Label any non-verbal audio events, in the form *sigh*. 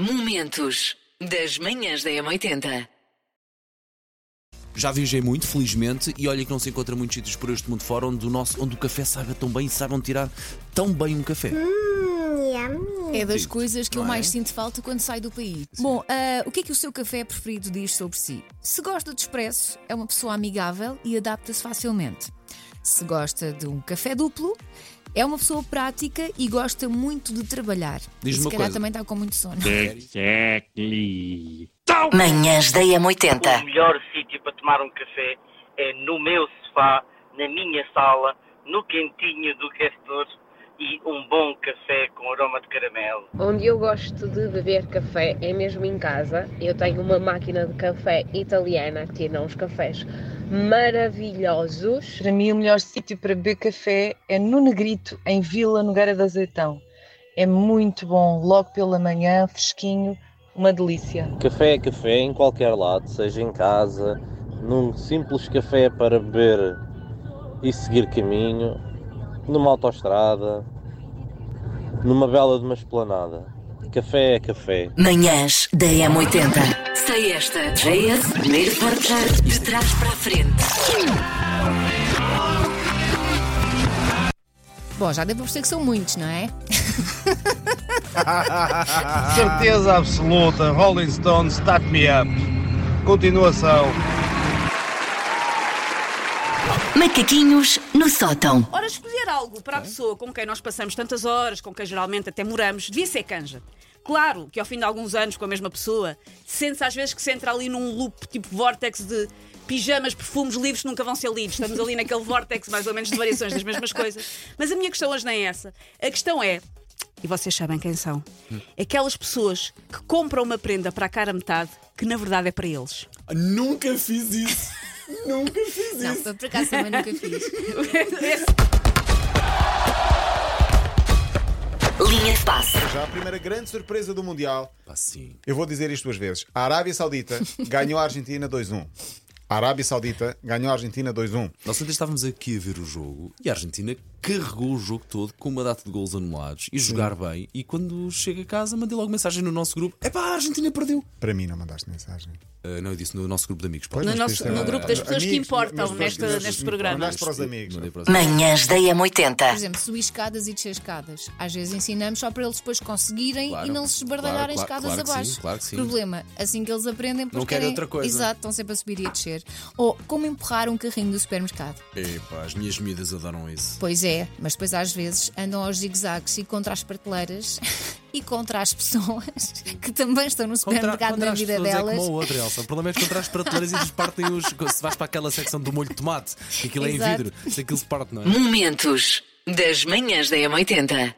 Momentos das manhãs da M80. Já viajei muito, felizmente, e olha que não se encontra muitos sítios por este mundo fora onde o, nosso, onde o café saiba tão bem e saibam tirar tão bem um café. É das coisas que eu é? mais sinto falta quando saio do país. Bom, ah, o que é que o seu café preferido diz sobre si? Se gosta de expresso, é uma pessoa amigável e adapta-se facilmente. Se gosta de um café duplo, é uma pessoa prática e gosta muito de trabalhar. Diz-me e se uma calhar coisa. também está com muito sono. Exactly. Manhãs da O M80. melhor sítio para tomar um café é no meu sofá, na minha sala, no quentinho do castor e um bom café caramelo. Onde eu gosto de beber café é mesmo em casa. Eu tenho uma máquina de café italiana que tira uns cafés maravilhosos. Para mim, o melhor sítio para beber café é no Negrito, em Vila Nogueira de Azeitão. É muito bom, logo pela manhã, fresquinho, uma delícia. Café é café em qualquer lado, seja em casa, num simples café para beber e seguir caminho, numa autoestrada, numa bela de uma esplanada. Café é café. Manhãs da M80. Sei esta. JS, primeiro portar de trás para a frente. Bom, já para perceber que são muitos, não é? *laughs* Certeza absoluta, Rolling Stones, Start Me Up. Continuação. Macaquinhos no sótão. Ora, algo para a pessoa com quem nós passamos tantas horas, com quem geralmente até moramos, devia ser canja. Claro que ao fim de alguns anos com a mesma pessoa, sente-se às vezes que se entra ali num loop tipo vórtex de pijamas, perfumes, livros que nunca vão ser lidos. Estamos ali naquele vórtex mais ou menos de variações das mesmas coisas. Mas a minha questão hoje nem é essa. A questão é, e vocês sabem quem são, aquelas pessoas que compram uma prenda para a cara metade que na verdade é para eles. Nunca fiz isso! *laughs* Nunca fiz Não, por acaso também nunca fiz. *laughs* Esse- Linha de passe. Já a primeira grande surpresa do Mundial. Pá, sim. Eu vou dizer isto duas vezes. A Arábia Saudita *laughs* ganhou a Argentina 2-1. A Arábia Saudita ganhou a Argentina 2-1. Nós ontem estávamos aqui a ver o jogo e a Argentina carregou o jogo todo com uma data de gols anulados e jogar bem. E quando chega a casa, mandei logo mensagem no nosso grupo: Epá, a Argentina perdeu. Para mim não mandaste mensagem. Ah, não, eu disse no nosso grupo de amigos. Pois, No nosso- no grupo das pessoas que amigos, importam mas- neste- mas- neste programa. Mandaste para os amigos. Mandei para os Manhãs da Por M80. exemplo, subir escadas e descer escadas. Às vezes ensinamos só para eles depois conseguirem Claro, e não se esbardalharem claro, escadas claro que abaixo. sim, claro que sim. Problema, assim que eles aprendem, depois Não querem querem outra coisa. Exato, estão sempre a subir e a descer. Ou como empurrar um carrinho do supermercado. Epá, as minhas miúdas adoram isso. Pois é, mas depois às vezes andam aos zigue-zagues e contra as prateleiras *laughs* e contra as pessoas que também estão no supermercado na as vida pessoas delas. É como o outro, Elsa. O problema é que contra as prateleiras e eles partem os. *laughs* Se vais para aquela secção do molho de tomate, que aquilo é em Exato. vidro, se aquilo se parte, não é? Momentos das manhãs da M80.